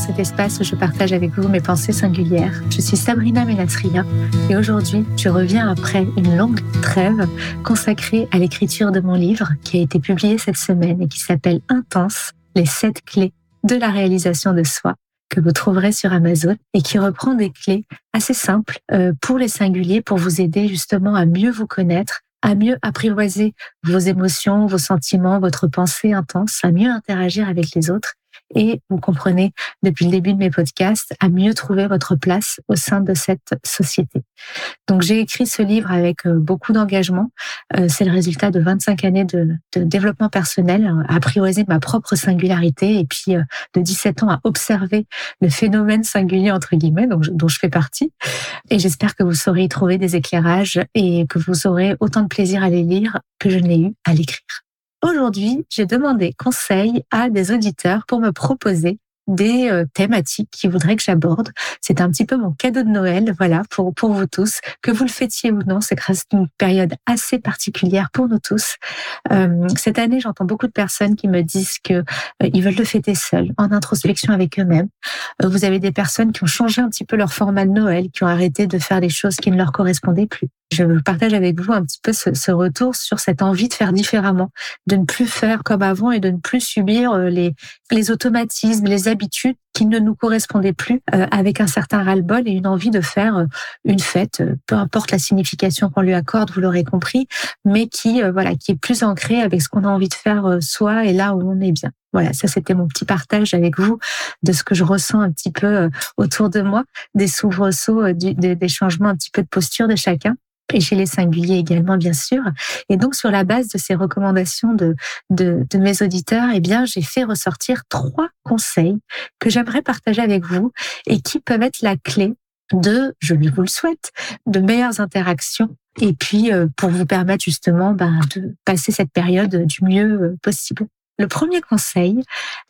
cet espace où je partage avec vous mes pensées singulières. Je suis Sabrina Menatria et aujourd'hui, je reviens après une longue trêve consacrée à l'écriture de mon livre qui a été publié cette semaine et qui s'appelle Intense, les sept clés de la réalisation de soi que vous trouverez sur Amazon et qui reprend des clés assez simples euh, pour les singuliers pour vous aider justement à mieux vous connaître, à mieux apprivoiser vos émotions, vos sentiments, votre pensée intense, à mieux interagir avec les autres et vous comprenez depuis le début de mes podcasts à mieux trouver votre place au sein de cette société. Donc j'ai écrit ce livre avec euh, beaucoup d'engagement. Euh, c'est le résultat de 25 années de, développement personnel, hein, à prioriser ma propre singularité et puis euh, de 17 ans à observer le phénomène singulier entre guillemets donc, dont je fais partie. Et j'espère que vous saurez y trouver des éclairages et que vous aurez autant de plaisir à les lire que je n'ai eu à l'écrire. Aujourd'hui, j'ai demandé conseil à des auditeurs pour me proposer des euh, thématiques qu'ils voudraient que j'aborde. C'est un petit peu mon cadeau de Noël, voilà, pour, pour vous tous. Que vous le fêtiez ou non, c'est une période assez particulière pour nous tous. Euh, cette année, j'entends beaucoup de personnes qui me disent que euh, ils veulent le fêter seuls, en introspection avec eux-mêmes. vous avez des personnes qui ont changé un petit peu leur format de Noël, qui ont arrêté de faire des choses qui ne leur correspondaient plus je partage avec vous un petit peu ce, ce, retour sur cette envie de faire différemment, de ne plus faire comme avant et de ne plus subir les, les automatismes, les habitudes qui ne nous correspondaient plus, euh, avec un certain ras-le-bol et une envie de faire euh, une fête, peu importe la signification qu'on lui accorde, vous l'aurez compris, mais qui voilà, qui est plus ancrée avec ce qu'on a envie de faire soi et là où on est bien. Voilà, ça c'était mon petit partage avec vous de ce que je ressens un petit peu autour de moi, des soubresauts, des changements un petit peu de posture de chacun et chez les singuliers également, bien sûr. Et donc, sur la base de ces recommandations de, de, de mes auditeurs, eh bien, j'ai fait ressortir trois conseils que j'aimerais partager avec vous et qui peuvent être la clé de, je vous le souhaite, de meilleures interactions et puis euh, pour vous permettre justement ben, de passer cette période du mieux euh, possible. Le premier conseil,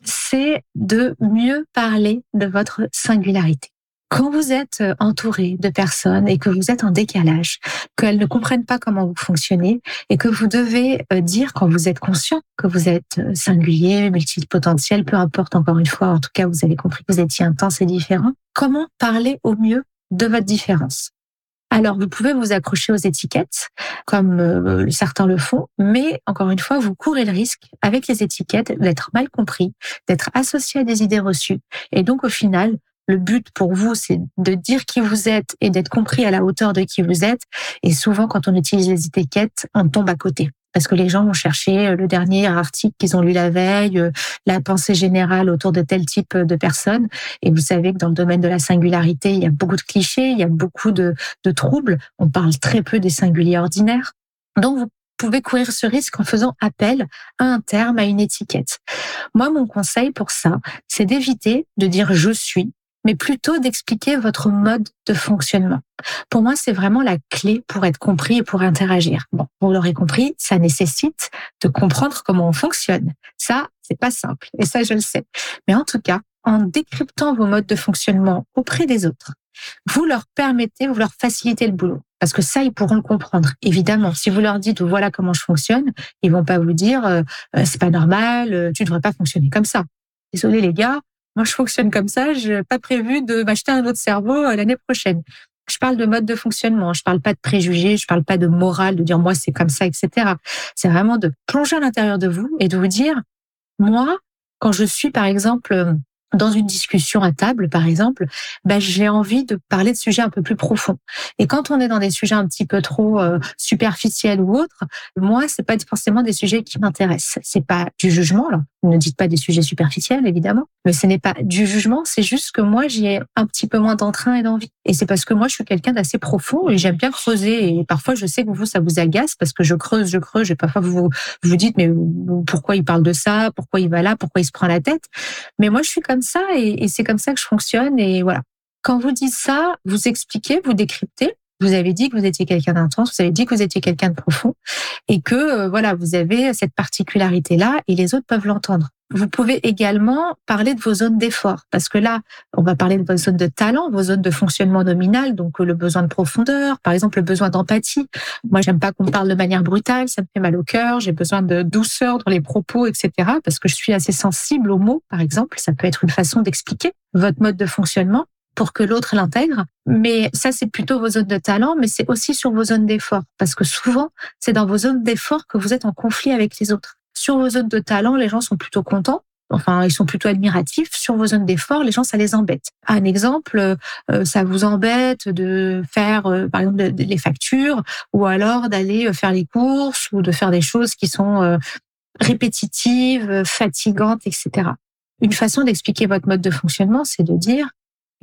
c'est de mieux parler de votre singularité. Quand vous êtes euh, entouré de personnes et que vous êtes en décalage, qu'elles ne comprennent pas comment vous fonctionnez et que vous devez euh, dire quand vous êtes conscient que vous êtes euh, singulier, multipotentiel, peu importe encore une fois, en tout cas vous avez compris que vous étiez intense et différent, comment parler au mieux de votre différence? Alors, vous pouvez vous accrocher aux étiquettes, comme certains le font, mais encore une fois, vous courez le risque, avec les étiquettes, d'être mal compris, d'être associé à des idées reçues, et donc au final, le but pour vous, c'est de dire qui vous êtes et d'être compris à la hauteur de qui vous êtes. Et souvent, quand on utilise les étiquettes, on tombe à côté. Parce que les gens vont chercher euh, le dernier article qu'ils ont lu la veille, euh, la pensée générale autour de tel type de personnes. Et vous savez que dans le domaine de la singularité, il y a beaucoup de clichés, il y a beaucoup de, de troubles. On parle très peu des singuliers ordinaires. Donc, vous pouvez courir ce risque en faisant appel à un terme, à une étiquette. Moi, mon conseil pour ça, c'est d'éviter de dire je suis mais plutôt d'expliquer votre mode de fonctionnement. Pour moi, c'est vraiment la clé pour être compris et pour interagir. Bon, vous l'aurez compris, ça nécessite de comprendre comment on fonctionne. Ça, c'est pas simple. Et ça, je le sais. Mais en tout cas, en décryptant vos modes de fonctionnement auprès des autres, vous leur permettez, vous leur facilitez le boulot. Parce que ça, ils pourront le comprendre. Évidemment, si vous leur dites voilà comment je fonctionne, ils vont pas vous dire euh, euh, c'est pas normal, euh, tu devrais pas fonctionner comme ça. Désolé les gars, moi, je fonctionne comme ça. Je n'ai pas prévu de m'acheter un autre cerveau euh, l'année prochaine. Je parle de mode de fonctionnement. Je parle pas de préjugés. Je parle pas de morale, de dire moi c'est comme ça, etc. C'est vraiment de plonger à l'intérieur de vous et de vous dire moi, quand je suis par exemple dans une discussion à table, par exemple, ben, j'ai envie de parler de sujets un peu plus profonds. Et quand on est dans des sujets un petit peu trop euh, superficiels ou autres, moi, c'est pas forcément des sujets qui m'intéressent. C'est pas du jugement, là. Ne dites pas des sujets superficiels, évidemment, mais ce n'est pas du jugement. C'est juste que moi, j'ai un petit peu moins d'entrain et d'envie. Et c'est parce que moi, je suis quelqu'un d'assez profond et j'aime bien creuser. Et parfois, je sais que vous, ça vous agace parce que je creuse, je creuse. Et parfois, vous vous dites, mais pourquoi il parle de ça? Pourquoi il va là? Pourquoi il se prend la tête? Mais moi, je suis comme ça et, c'est comme ça que je fonctionne. Et voilà. Quand vous dites ça, vous expliquez, vous décryptez. Vous avez dit que vous étiez quelqu'un d'intense, vous avez dit que vous étiez quelqu'un de profond et que euh, voilà, vous avez cette particularité là et les autres peuvent l'entendre. Vous pouvez également parler de vos zones d'effort, parce que là, on va parler de vos zones de talent, vos zones de fonctionnement nominal, donc le besoin de profondeur, par exemple le besoin d'empathie. Moi, j'aime pas qu'on parle de manière brutale, ça me fait mal au cœur, j'ai besoin de douceur dans les propos, etc., parce que je suis assez sensible aux mots, par exemple. Ça peut être une façon d'expliquer votre mode de fonctionnement pour que l'autre l'intègre. Mais ça, c'est plutôt vos zones de talent, mais c'est aussi sur vos zones d'effort, parce que souvent, c'est dans vos zones d'effort que vous êtes en conflit avec les autres. Sur vos zones de talent, les gens sont plutôt contents. Enfin, ils sont plutôt admiratifs. Sur vos zones d'effort, les gens, ça les embête. Un exemple, euh, ça vous embête de faire, euh, par exemple, les factures, ou alors d'aller euh, faire les courses, ou de faire des choses qui sont répétitives, fatigantes, etc. Une façon d'expliquer votre mode de fonctionnement, c'est de dire,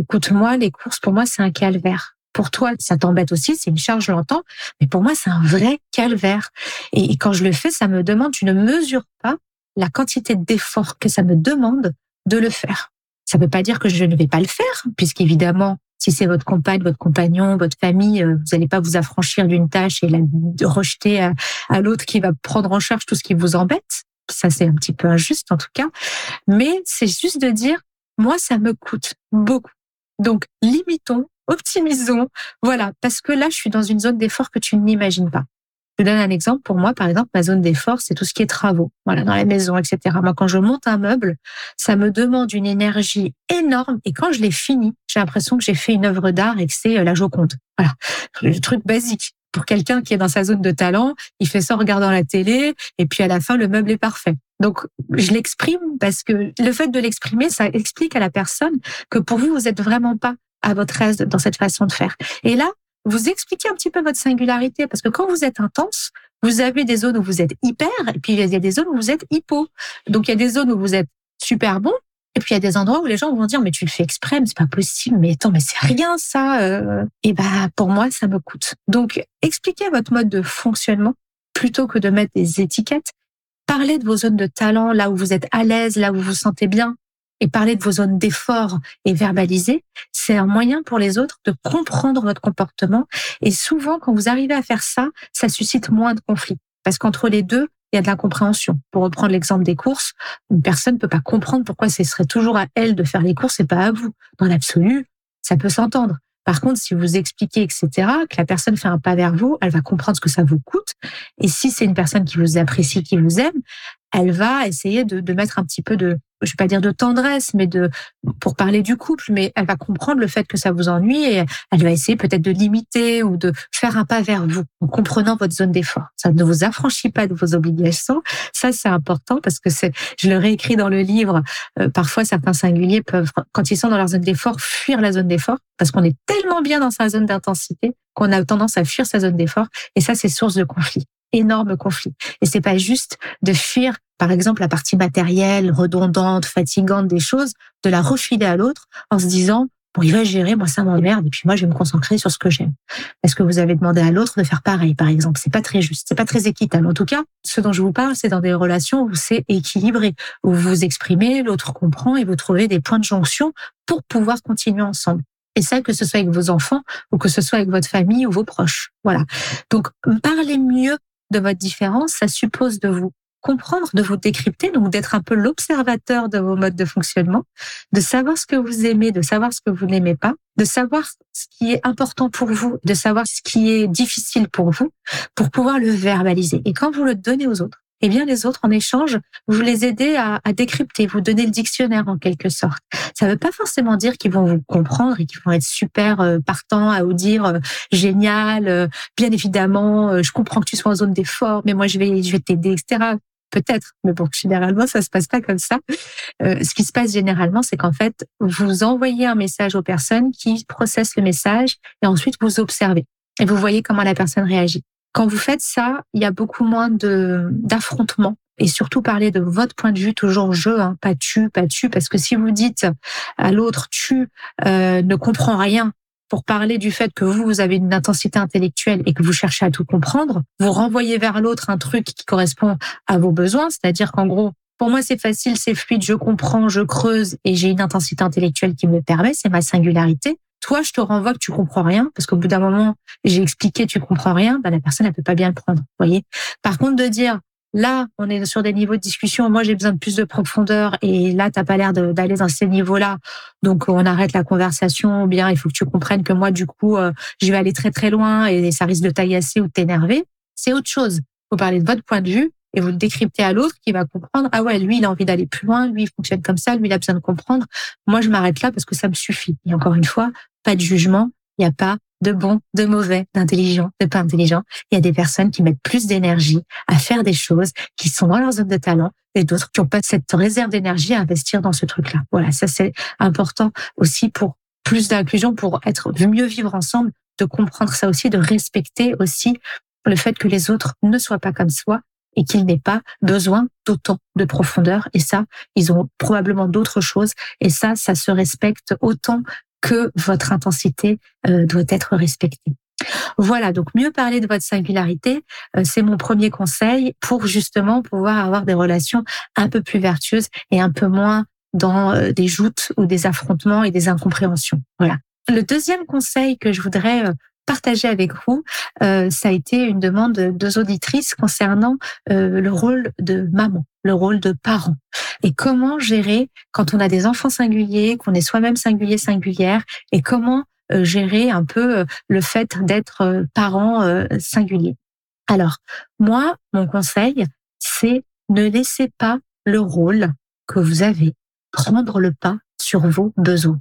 écoute-moi, les courses, pour moi, c'est un calvaire. Pour toi, ça t'embête aussi, c'est une charge, je l'entends, mais pour moi, c'est un vrai calvaire. Et quand je le fais, ça me demande, tu ne mesures pas la quantité d'effort que ça me demande de le faire. Ça ne veut pas dire que je ne vais pas le faire, puisqu'évidemment, si c'est votre compagne, votre compagnon, votre famille, euh, vous n'allez pas vous affranchir d'une tâche et la rejeter à, à l'autre qui va prendre en charge tout ce qui vous embête. Ça, c'est un petit peu injuste en tout cas. Mais c'est juste de dire, moi, ça me coûte beaucoup. Donc, limitons, optimisons. Voilà, parce que là, je suis dans une zone d'effort que tu n'imagines pas. Je donne un exemple. Pour moi, par exemple, ma zone d'effort, c'est tout ce qui est travaux, voilà, dans la maison, etc. Moi, quand je monte un meuble, ça me demande une énergie énorme. Et quand je l'ai fini, j'ai l'impression que j'ai fait une œuvre d'art et que c'est euh, la Joconde. Voilà, le truc basique. Pour quelqu'un qui est dans sa zone de talent, il fait ça en regardant la télé, et puis à la fin, le meuble est parfait. Donc, je l'exprime parce que le fait de l'exprimer, ça explique à la personne que pour vous, vous êtes vraiment pas à votre aise dans cette façon de faire. Et là, vous expliquez un petit peu votre singularité parce que quand vous êtes intense, vous avez des zones où vous êtes hyper et puis il y a des zones où vous êtes hypo. Donc il y a des zones où vous êtes super bon et puis il y a des endroits où les gens vont dire mais tu le fais exprès, c'est pas possible, mais attends mais c'est rien ça. Euh. Et ben pour moi ça me coûte. Donc expliquez votre mode de fonctionnement plutôt que de mettre des étiquettes. Parlez de vos zones de talent, là où vous êtes à l'aise, là où vous vous sentez bien et parler de vos zones d'effort et verbaliser, c'est un moyen pour les autres de comprendre votre comportement. Et souvent, quand vous arrivez à faire ça, ça suscite moins de conflits. Parce qu'entre les deux, il y a de l'incompréhension. Pour reprendre l'exemple des courses, une personne ne peut pas comprendre pourquoi ce serait toujours à elle de faire les courses et pas à vous. Dans l'absolu, ça peut s'entendre. Par contre, si vous expliquez, etc., que la personne fait un pas vers vous, elle va comprendre ce que ça vous coûte. Et si c'est une personne qui vous apprécie, qui vous aime, elle va essayer de, de mettre un petit peu de, je vais pas dire de tendresse, mais de, pour parler du couple, mais elle va comprendre le fait que ça vous ennuie et elle va essayer peut-être de limiter ou de faire un pas vers vous en comprenant votre zone d'effort. Ça ne vous affranchit pas de vos obligations. Ça, c'est important parce que c'est, je le réécris dans le livre. Euh, parfois, certains singuliers peuvent, quand ils sont dans leur zone d'effort, fuir la zone d'effort parce qu'on est tellement bien dans sa zone d'intensité qu'on a tendance à fuir sa zone d'effort. Et ça, c'est source de conflit énorme conflit. Et c'est pas juste de fuir, par exemple, la partie matérielle, redondante, fatigante des choses, de la refiler à l'autre en se disant, bon, il va gérer, moi ça m'emmerde, et puis moi je vais me concentrer sur ce que j'aime. Est-ce que vous avez demandé à l'autre de faire pareil, par exemple C'est pas très juste, c'est pas très équitable. En tout cas, ce dont je vous parle, c'est dans des relations où c'est équilibré, où vous vous exprimez, l'autre comprend et vous trouvez des points de jonction pour pouvoir continuer ensemble. Et ça, que ce soit avec vos enfants ou que ce soit avec votre famille ou vos proches. Voilà. Donc, parlez mieux de votre différence, ça suppose de vous comprendre, de vous décrypter, donc d'être un peu l'observateur de vos modes de fonctionnement, de savoir ce que vous aimez, de savoir ce que vous n'aimez pas, de savoir ce qui est important pour vous, de savoir ce qui est difficile pour vous, pour pouvoir le verbaliser. Et quand vous le donnez aux autres, eh bien les autres en échange, vous les aidez à, à décrypter, vous donnez le dictionnaire en quelque sorte. Ça ne veut pas forcément dire qu'ils vont vous comprendre et qu'ils vont être super euh, partants à vous dire euh, génial, euh, bien évidemment, je comprends que tu sois en zone d'effort, mais moi je vais je vais t'aider, etc. Peut-être, mais bon, généralement, ça se passe pas comme ça. ce qui se passe généralement, c'est qu'en fait, vous envoyez un message aux personnes qui processent le message et ensuite vous observez et vous voyez comment la personne réagit. Quand vous faites ça, il y a beaucoup moins de d'affrontements. Et surtout parler de votre point de vue toujours je, hein, pas tu, pas tu, parce que si vous dites à l'autre tu euh, ne comprends rien pour parler du fait que vous, vous avez une intensité intellectuelle et que vous cherchez à tout comprendre, vous renvoyez vers l'autre un truc qui correspond à vos besoins, c'est-à-dire qu'en gros, pour moi, c'est facile, c'est fluide, je comprends, je creuse et j'ai une intensité intellectuelle qui me permet, c'est ma singularité. Toi, je te renvoie que tu comprends rien, parce qu'au bout d'un moment, j'ai expliqué, tu comprends rien, bah, la personne, elle peut pas bien le prendre. Voyez. Par contre, de dire, là, on est sur des niveaux de discussion. Moi, j'ai besoin de plus de profondeur et là, t'as pas l'air d'aller dans ces niveaux-là. Donc, on arrête la conversation. Bien, il faut que tu comprennes que moi, du coup, euh, je vais aller très très loin et ça risque de t'agacer ou de t'énerver. C'est autre chose. Faut parler de votre point de vue et vous le décryptez à l'autre qui va comprendre. Ah ouais, lui, il a envie d'aller plus loin. Lui, il fonctionne comme ça. Lui, il a besoin de comprendre. Moi, je m'arrête là parce que ça me suffit. Et encore une fois, pas de jugement. Il n'y a pas de bon, de mauvais, d'intelligent, de pas intelligent. Il y a des personnes qui mettent plus d'énergie à faire des choses qui sont dans leur zone de talent et d'autres qui n'ont pas cette réserve d'énergie à investir dans ce truc-là. Voilà, ça c'est important aussi pour plus d'inclusion, pour être mieux vivre ensemble, de comprendre ça aussi, de respecter aussi le fait que les autres ne soient pas comme soi et qu'ils n'aient pas besoin d'autant de profondeur. Et ça, ils ont probablement d'autres choses. Et ça, ça se respecte autant que votre intensité euh, doit être respectée. Voilà, donc mieux parler de votre singularité, euh, c'est mon premier conseil pour justement pouvoir avoir des relations un peu plus vertueuses et un peu moins dans euh, des joutes ou des affrontements et des incompréhensions. Voilà. Le deuxième conseil que je voudrais partager avec vous, ça a été une demande de deux auditrices concernant le rôle de maman, le rôle de parent et comment gérer quand on a des enfants singuliers, qu'on est soi-même singulier, singulière, et comment euh, gérer un peu euh, le fait d'être euh, parent singulier? Alors, moi, mon conseil, c'est ne laissez pas le rôle que vous avez prendre le pas sur vos besoins.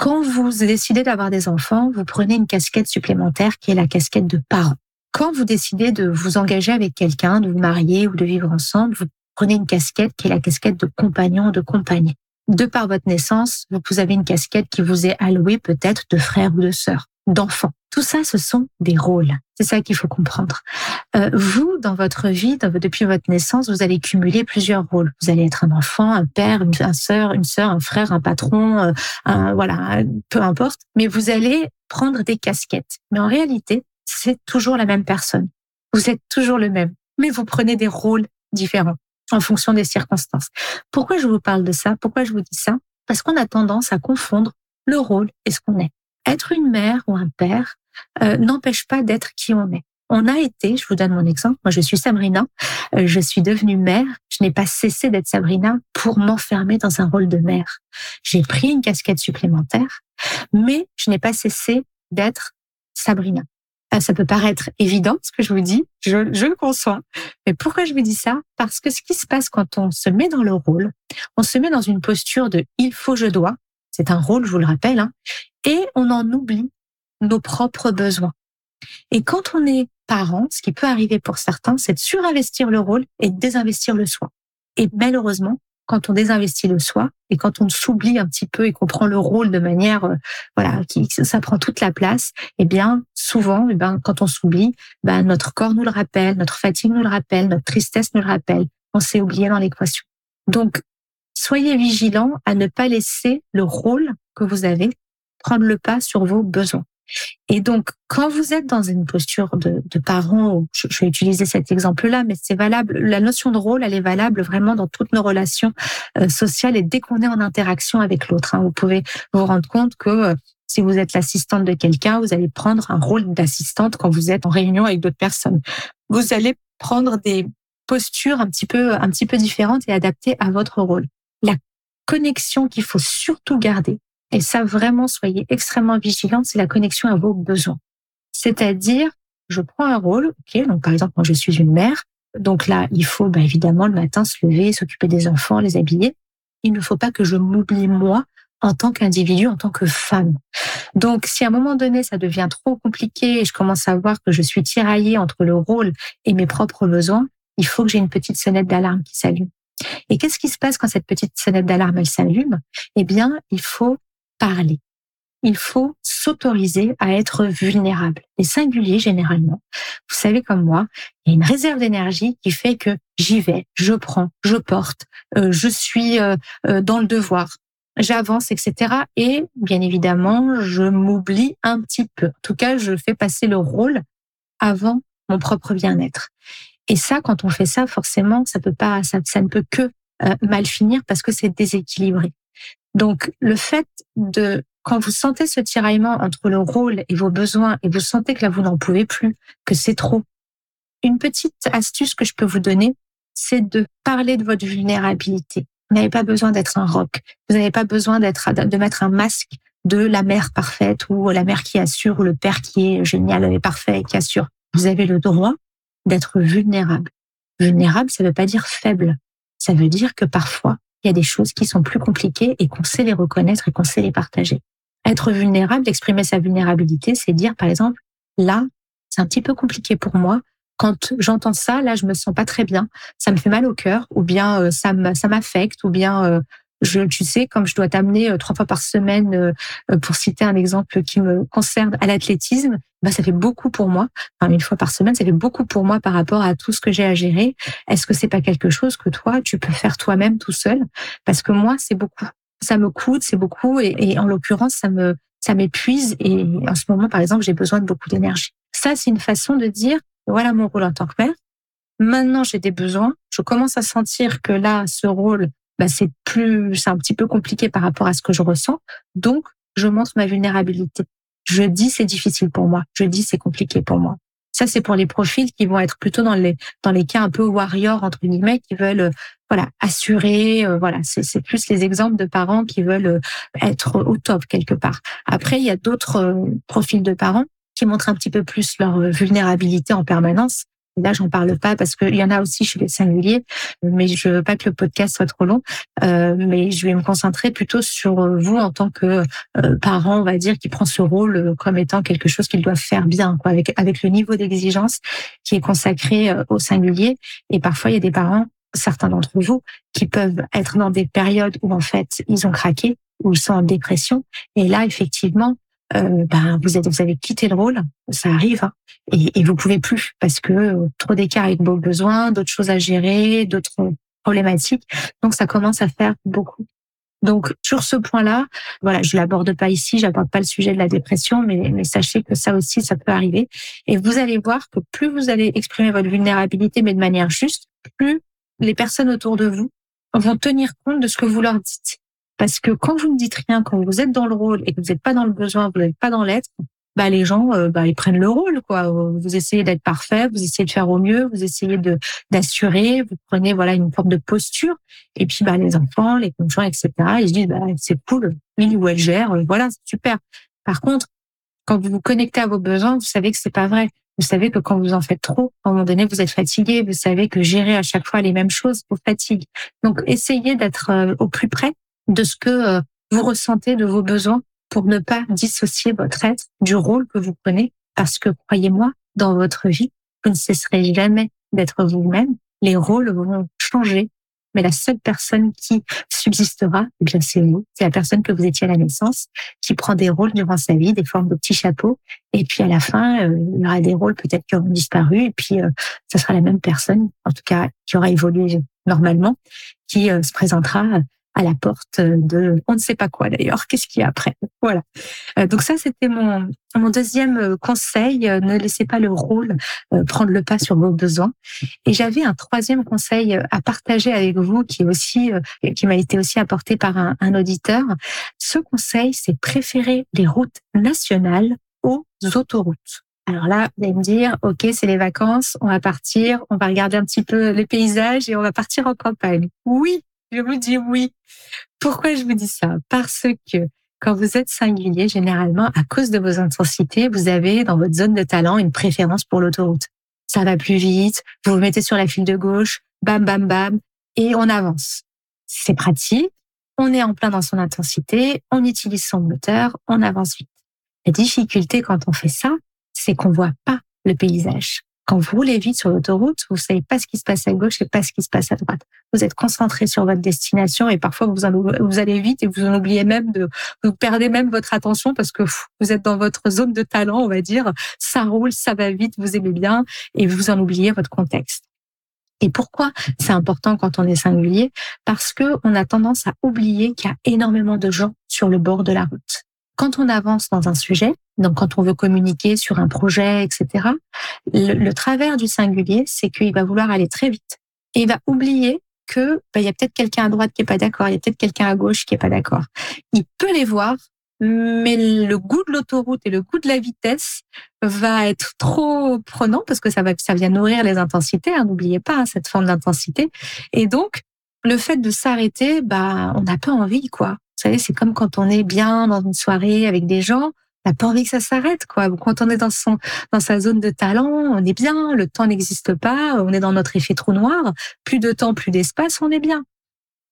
Quand vous décidez d'avoir des enfants, vous prenez une casquette supplémentaire qui est la casquette de parent. Quand vous décidez de vous engager avec quelqu'un, de vous marier ou de vivre ensemble, vous prenez une casquette qui est la casquette de compagnon, de compagne. De par votre naissance, vous avez une casquette qui vous est allouée peut-être de frère ou de sœur, d'enfant. Tout ça, ce sont des rôles. C'est ça qu'il faut comprendre. Euh, vous, dans votre vie, depuis votre naissance, vous allez cumuler plusieurs rôles. Vous allez être un enfant, un père, une, un sœur, une sœur, un frère, un patron, euh, voilà, peu importe. Mais vous allez prendre des casquettes. Mais en réalité, c'est toujours la même personne. Vous êtes toujours le même. Mais vous prenez des rôles différents en fonction des circonstances. Pourquoi je vous parle de ça? Pourquoi je vous dis ça? Parce qu'on a tendance à confondre le rôle et ce qu'on est. Être une mère ou un père euh, n'empêche pas d'être qui on est. On a été, je vous donne mon exemple, moi je suis Sabrina, euh, je suis devenue mère, je n'ai pas cessé d'être Sabrina pour m'enfermer dans un rôle de mère. J'ai pris une casquette supplémentaire, mais je n'ai pas cessé d'être Sabrina. Ah, ça peut paraître évident ce que je vous dis, je, je le conçois. Mais pourquoi je vous dis ça? Parce que ce qui se passe quand on se met dans le rôle, on se met dans une posture de il faut, je dois. C'est un rôle, je vous le rappelle, hein, et on en oublie nos propres besoins. Et quand on est parent, ce qui peut arriver pour certains, c'est de surinvestir le rôle et de désinvestir le soi. Et malheureusement, quand on désinvestit le soi et quand on s'oublie un petit peu et qu'on prend le rôle de manière, euh, voilà, qui ça prend toute la place, eh bien souvent, eh ben quand on s'oublie, ben notre corps nous le rappelle, notre fatigue nous le rappelle, notre tristesse nous le rappelle. On s'est oublié dans l'équation. Donc soyez vigilants à ne pas laisser le rôle que vous avez prendre le pas sur vos besoins. Et donc, quand vous êtes dans une posture de, de parent, je, vais utiliser cet exemple-là, mais c'est valable, la notion de rôle, elle est valable vraiment dans toutes nos relations euh, sociales et dès qu'on est en interaction avec l'autre. Hein, vous pouvez vous rendre compte que euh, si vous êtes l'assistante de quelqu'un, vous allez prendre un rôle d'assistante quand vous êtes en réunion avec d'autres personnes. Vous allez prendre des postures un petit peu, un petit peu différentes et adaptées à votre rôle. La connexion qu'il faut surtout garder, et ça, vraiment, soyez extrêmement vigilants, c'est la connexion à vos besoins. C'est-à-dire, je prends un rôle, ok, donc par exemple, moi je suis une mère, donc là, il faut bah, évidemment le matin se lever, s'occuper des enfants, les habiller. Il ne faut pas que je m'oublie moi en tant qu'individu, en tant que femme. Donc, si à un moment donné, ça devient trop compliqué et je commence à voir que je suis tiraillée entre le rôle et mes propres besoins, il faut que j'ai une petite sonnette d'alarme qui s'allume. Et qu'est-ce qui se passe quand cette petite sonnette d'alarme, elle s'allume? Eh bien, il faut parler. Il faut s'autoriser à être vulnérable. Les singuliers, généralement, vous savez comme moi, il y a une réserve d'énergie qui fait que j'y vais, je prends, je porte, euh, je suis euh, euh, dans le devoir, j'avance, etc. Et bien évidemment, je m'oublie un petit peu. En tout cas, je fais passer le rôle avant mon propre bien-être. Et ça, quand on fait ça, forcément, ça peut pas, ça, ça ne peut que mal finir parce que c'est déséquilibré. Donc, le fait de, quand vous sentez ce tiraillement entre le rôle et vos besoins et vous sentez que là, vous n'en pouvez plus, que c'est trop, une petite astuce que je peux vous donner, c'est de parler de votre vulnérabilité. Vous n'avez pas besoin d'être un rock. Vous n'avez pas besoin d'être, de mettre un masque de la mère parfaite ou la mère qui assure ou le père qui est génial et parfait et qui assure. Vous avez le droit d'être vulnérable. Vulnérable, ça ne veut pas dire faible. Ça veut dire que parfois, il y a des choses qui sont plus compliquées et qu'on sait les reconnaître et qu'on sait les partager. Être vulnérable, exprimer sa vulnérabilité, c'est dire, par exemple, là, c'est un petit peu compliqué pour moi. Quand j'entends ça, là, je me sens pas très bien. Ça me fait mal au cœur, ou bien euh, ça m'affecte, ou bien euh, je, tu sais, comme je dois t'amener euh, trois fois par semaine, euh, pour citer un exemple qui me concerne à l'athlétisme, bah ça fait beaucoup pour moi. Enfin, une fois par semaine, ça fait beaucoup pour moi par rapport à tout ce que j'ai à gérer. Est-ce que c'est pas quelque chose que toi tu peux faire toi-même tout seul? Parce que moi, c'est beaucoup. Ça me coûte, c'est beaucoup, et, et en l'occurrence, ça me ça m'épuise. Et en ce moment, par exemple, j'ai besoin de beaucoup d'énergie. Ça, c'est une façon de dire voilà mon rôle en tant que mère. Maintenant, j'ai des besoins. Je commence à sentir que là, ce rôle bah, c'est plus, c'est un petit peu compliqué par rapport à ce que je ressens. Donc, je montre ma vulnérabilité. Je dis c'est difficile pour moi. Je dis c'est compliqué pour moi. Ça, c'est pour les profils qui vont être plutôt dans les dans les cas un peu warrior entre guillemets, qui veulent euh, voilà assurer. Euh, voilà, c'est plus les exemples de parents qui veulent euh, être au top quelque part. Après, il y a d'autres profils de parents qui montrent un petit peu plus leur vulnérabilité en permanence Là, j'en parle pas parce qu'il y en a aussi chez les singuliers, mais je veux pas que le podcast soit trop long. Euh, mais je vais me concentrer plutôt sur vous en tant que euh, parent, on va dire, qui prend ce rôle euh, comme étant quelque chose qu'il doit faire bien, quoi, avec avec le niveau d'exigence qui est consacré au singulier. Et parfois, il y a des parents, certains d'entre vous, qui peuvent être dans des périodes où en fait ils ont craqué, où ils sont en dépression. Et là, effectivement, euh, ben vous êtes, vous avez quitté le rôle, ça arrive, hein, et, et vous pouvez plus parce que euh, trop d'écart avec vos besoins, d'autres choses à gérer, d'autres problématiques. Donc ça commence à faire beaucoup. Donc sur ce point-là, voilà, je l'aborde pas ici, j'aborde pas le sujet de la dépression, mais, mais sachez que ça aussi, ça peut arriver. Et vous allez voir que plus vous allez exprimer votre vulnérabilité, mais de manière juste, plus les personnes autour de vous vont tenir compte de ce que vous leur dites. Parce que quand vous ne dites rien, quand vous êtes dans le rôle et que vous n'êtes pas dans le besoin, vous n'êtes pas dans l'être, bah les gens, euh, bah ils prennent le rôle quoi. Vous essayez d'être parfait, vous essayez de faire au mieux, vous essayez de d'assurer, vous prenez voilà une forme de posture. Et puis bah les enfants, les conjoints, etc. Ils se disent bah c'est cool, il ou elle gère, euh, voilà c'est super. Par contre, quand vous vous connectez à vos besoins, vous savez que c'est pas vrai. Vous savez que quand vous en faites trop, à un moment donné, vous êtes fatigué. Vous savez que gérer à chaque fois les mêmes choses vous fatigue. Donc, essayez d'être euh, au plus près de ce que euh, vous ressentez, de vos besoins, pour ne pas dissocier votre être du rôle que vous prenez. Parce que croyez-moi, dans votre vie, vous ne cesserez jamais d'être vous-même. Les rôles vont changer. Mais la seule personne qui subsistera, eh bien, c'est vous. C'est la personne que vous étiez à la naissance, qui prend des rôles durant sa vie, des formes de petits chapeaux. Et puis, à la fin, euh, il y aura des rôles peut-être qui auront disparu. Et puis, euh, ça sera la même personne, en tout cas, qui aura évolué normalement, qui se présentera à la porte de on ne sait pas quoi d'ailleurs. Qu'est-ce qu'il y a après? Voilà. Euh, donc ça, c'était mon mon deuxième euh, conseil. Euh, ne laissez pas le rôle prendre le pas sur vos besoins. Et j'avais un troisième conseil à partager avec vous, qui est aussi qui m'a été aussi apporté par un, un auditeur. Ce conseil, c'est préférer les routes nationales aux autoroutes. Alors là, vous allez me dire, OK, c'est les vacances, on va partir, on va regarder un petit peu les paysages et on va partir en campagne. Oui, je vous dis oui. Pourquoi je vous dis ça? Parce que quand vous êtes singulier, généralement, à cause de vos intensités, vous avez dans votre zone de talent une préférence pour l'autoroute. Ça va plus vite, vous vous mettez sur la file de gauche, bam, bam, bam, et on avance. C'est pratique, on est en plein dans son intensité, on utilise son moteur, on avance vite. La difficulté quand on fait ça, c'est qu'on voit pas le paysage. Quand vous roulez vite sur l'autoroute, vous savez pas ce qui se passe à gauche et pas ce qui se passe à droite. Vous êtes concentré sur votre destination et parfois vous, allez vite et vous en oubliez même de, vous perdez même votre attention parce que vous êtes dans votre zone de talent, on va dire. Ça roule, ça va vite, vous aimez bien et vous en oubliez votre contexte. Et pourquoi c'est important quand on est singulier? Parce que on a tendance à oublier qu'il y a énormément de gens sur le bord de la route. Quand on avance dans un sujet, donc quand on veut communiquer sur un projet, etc., le, travers du singulier, c'est qu'il va vouloir aller très vite. Et il va oublier que bah, il y a peut-être quelqu'un à droite qui est pas d'accord, il y a peut-être quelqu'un à gauche qui est pas d'accord. Il peut les voir, mais le goût de l'autoroute et le goût de la vitesse va être trop prenant parce que ça va, ça vient nourrir les intensités. Hein, N'oubliez pas hein, cette forme d'intensité. Et donc, le fait de s'arrêter, bah, on n'a pas envie, quoi. Vous savez, c'est comme quand on est bien dans une soirée avec des gens, on n'a pas envie que ça s'arrête, quoi. Quand on est dans dans sa zone de talent, on est bien, le temps n'existe pas, on est dans notre effet trou noir, plus de temps, plus d'espace, on est bien.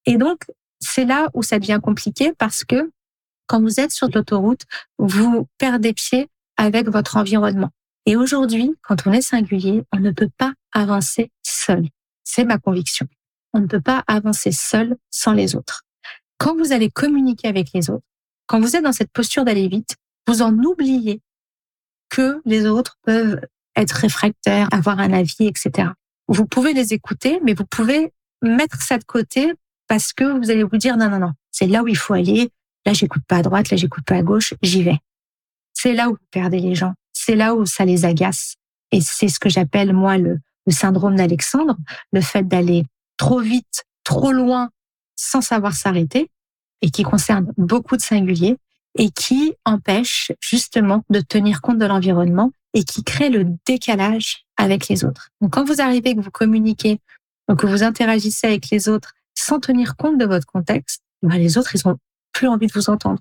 Et donc, c'est là où ça devient compliqué parce que quand vous êtes sur l'autoroute, vous perdez pied avec votre environnement. Et aujourd'hui, quand on est singulier, on ne peut pas avancer seul. C'est ma conviction. On ne peut pas avancer seul sans les autres. Quand vous allez communiquer avec les autres, quand vous êtes dans cette posture d'aller vite, vous en oubliez que les autres peuvent être réfractaires, avoir un avis, etc. Vous pouvez les écouter, mais vous pouvez mettre ça de côté parce que vous allez vous dire non, non, non, c'est là où il faut aller. Là, j'écoute pas à droite, là, j'écoute pas à gauche, j'y vais. C'est là où vous perdez les gens. C'est là où ça les agace. Et c'est ce que j'appelle, moi, le, le syndrome d'Alexandre, le fait d'aller trop vite, trop loin, sans savoir s'arrêter, et qui concerne beaucoup de singuliers, et qui empêche justement de tenir compte de l'environnement et qui crée le décalage avec les autres. Donc quand vous arrivez, que vous communiquez, que vous interagissez avec les autres sans tenir compte de votre contexte, ben les autres, ils ont plus envie de vous entendre.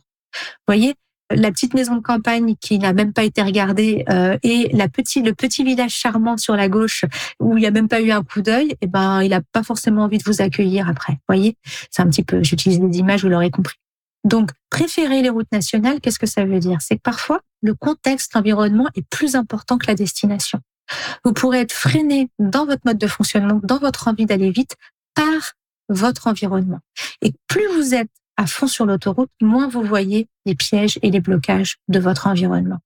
Voyez, la petite maison de campagne qui n'a même pas été regardée euh, et la le petit village charmant sur la gauche où il n'y a même pas eu un coup d'œil, eh ben il n'a pas forcément envie de vous accueillir après. Vous voyez, c'est un petit peu. J'utilise des images, vous l'aurez compris. Donc, préférer les routes nationales, qu'est-ce que ça veut dire? C'est que parfois, le contexte, l'environnement est plus important que la destination. Vous pourrez être freiné dans votre mode de fonctionnement, dans votre envie d'aller vite, par votre environnement. Et plus vous êtes à fond sur l'autoroute, moins vous voyez les pièges et les blocages de votre environnement.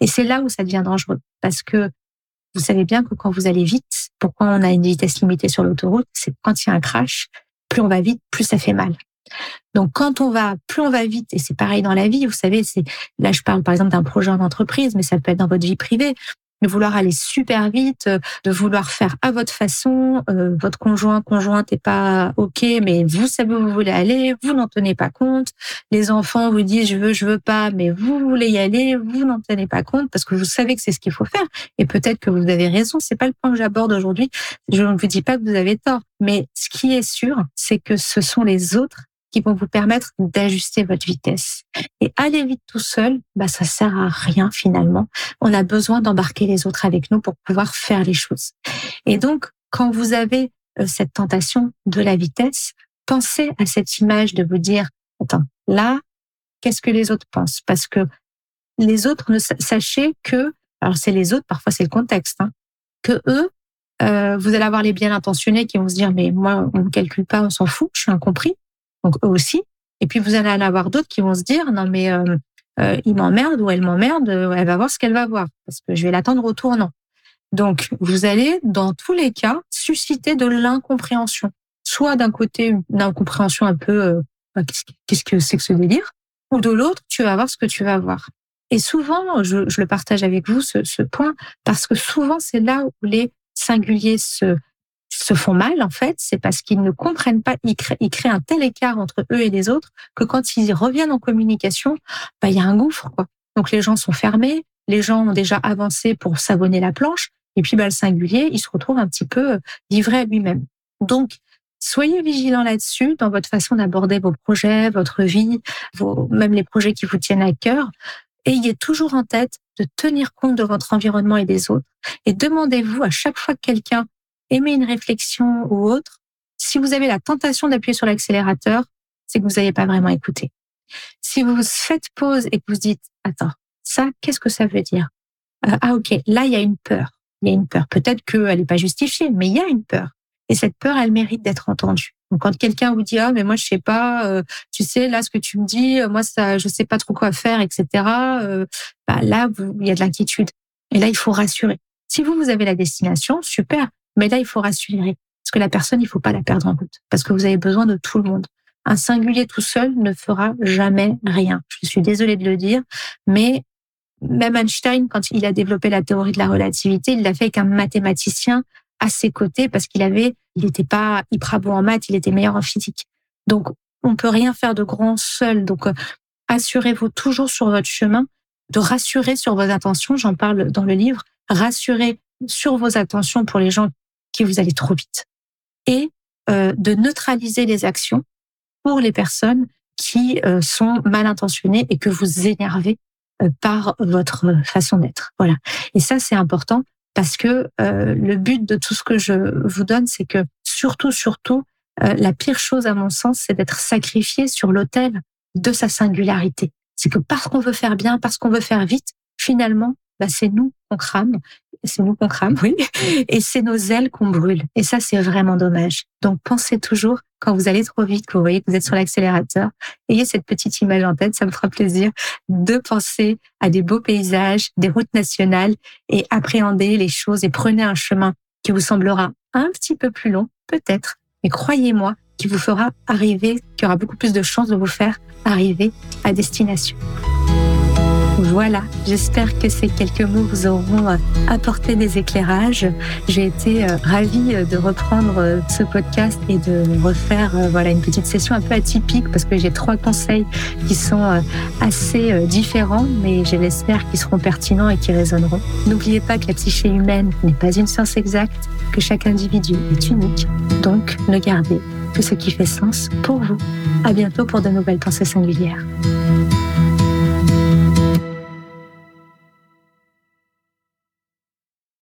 Et c'est là où ça devient dangereux, parce que vous savez bien que quand vous allez vite, pourquoi on a une vitesse limitée sur l'autoroute, c'est quand il y a un crash, plus on va vite, plus ça fait mal. Donc quand on va, plus on va vite, et c'est pareil dans la vie, vous savez, c'est là je parle par exemple d'un projet en entreprise, mais ça peut être dans votre vie privée de vouloir aller super vite, euh, de vouloir faire à votre façon. Euh, votre conjoint, conjointe n'est pas ok, mais vous savez où vous voulez aller, vous n'en tenez pas compte. Les enfants vous disent je veux, je veux pas, mais vous voulez y aller, vous n'en tenez pas compte parce que vous savez que c'est ce qu'il faut faire. Et peut-être que vous avez raison. C'est pas le point que j'aborde aujourd'hui. Je ne vous dis pas que vous avez tort, mais ce qui est sûr, c'est que ce sont les autres qui vont vous permettre d'ajuster votre vitesse. Et aller vite tout seul, bah, ça sert à rien finalement. On a besoin d'embarquer les autres avec nous pour pouvoir faire les choses. Et donc, quand vous avez euh, cette tentation de la vitesse, pensez à cette image de vous dire, attends, là, qu'est-ce que les autres pensent? Parce que les autres, sachez que, alors c'est les autres, parfois c'est le contexte, hein, que eux, euh, vous allez avoir les bien intentionnés qui vont se dire, mais moi, on ne calcule pas, on s'en fout, je suis incompris donc eux aussi. Et puis vous allez en avoir d'autres qui vont se dire non mais euh, euh, il m'emmerde ou elle m'emmerde, euh, elle va voir ce qu'elle va voir parce que je vais l'attendre au tournant. Donc vous allez dans tous les cas susciter de l'incompréhension, soit d'un côté une incompréhension un peu euh, bah, qu'est-ce que c'est que ce délire, ou de l'autre tu vas voir ce que tu vas voir. Et souvent, je, je le partage avec vous ce, ce point parce que souvent c'est là où les singuliers se se font mal, en fait, c'est parce qu'ils ne comprennent pas, ils créent, un tel écart entre eux et les autres que quand ils reviennent en communication, bah, il y a un gouffre, quoi. Donc les gens sont fermés, les gens ont déjà avancé pour savonner la planche, et puis bah, le singulier, il se retrouve un petit peu euh, livré à lui-même. Donc, soyez vigilants là-dessus dans votre façon d'aborder vos projets, votre vie, vos, même les projets qui vous tiennent à cœur. Ayez toujours en tête de tenir compte de votre environnement et des autres. Et demandez-vous à chaque fois que quelqu'un aimer une réflexion ou autre, si vous avez la tentation d'appuyer sur l'accélérateur, c'est que vous n'avez pas vraiment écouté. Si vous faites pause et que vous dites, attends, ça, qu'est-ce que ça veut dire? Euh, Ah ok, là, il y a une peur. Il y a une peur. Peut-être qu'elle n'est pas justifiée, mais il y a une peur. Et cette peur, elle mérite d'être entendue. Donc quand quelqu'un vous dit ah mais moi je sais pas, euh, tu sais là ce que tu me dis, euh, moi ça je sais pas trop quoi faire, etc. bah là il y a de l'inquiétude. Et là il faut rassurer. Si vous vous avez la destination, super. Mais là, il faut rassurer. Parce que la personne, il faut pas la perdre en route. Parce que vous avez besoin de tout le monde. Un singulier tout seul ne fera jamais rien. Je suis désolée de le dire, mais même Einstein, quand il a développé la théorie de la relativité, il l'a fait avec un mathématicien à ses côtés parce qu'il avait, il n'était pas hyper bon en maths, il était meilleur en physique. Donc, on peut rien faire de grand seul. Donc, assurez-vous toujours sur votre chemin de rassurer sur vos intentions. J'en parle dans le livre. Rassurez sur vos intentions pour les gens qui vous allez trop vite. Et euh, de neutraliser les actions pour les personnes qui euh, sont mal intentionnées et que vous énervez euh, par votre façon d'être. Voilà. Et ça, c'est important parce que le but de tout ce que je vous donne, c'est que surtout, surtout, la pire chose à mon sens, c'est d'être sacrifié sur l'autel de sa singularité. C'est que parce qu'on veut faire bien, parce qu'on veut faire vite, finalement, bah, c'est nous qu'on crame c'est nous qu'on crame, oui, et c'est nos ailes qu'on brûle. Et ça, c'est vraiment dommage. Donc, pensez toujours, quand vous allez trop vite, que vous voyez que vous êtes sur l'accélérateur, ayez cette petite image en tête, ça me fera plaisir de penser à des beaux paysages, des routes nationales et appréhender les choses et prenez un chemin qui vous semblera un petit peu plus long, peut-être, mais croyez-moi, qui vous fera arriver, qui aura beaucoup plus de chances de vous faire arriver à destination. Voilà, j'espère que ces quelques mots vous auront euh, apporté des éclairages. J'ai été euh, ravie euh, de reprendre ce podcast et de refaire voilà une petite session un peu atypique parce que j'ai trois conseils qui sont assez différents, mais je l'espère qu'ils seront pertinents et qui résonneront. N'oubliez pas que la psyché humaine n'est pas une science exacte, que chaque individu est unique. Donc, ne gardez que ce qui fait sens pour vous. À bientôt pour de nouvelles pensées singulières.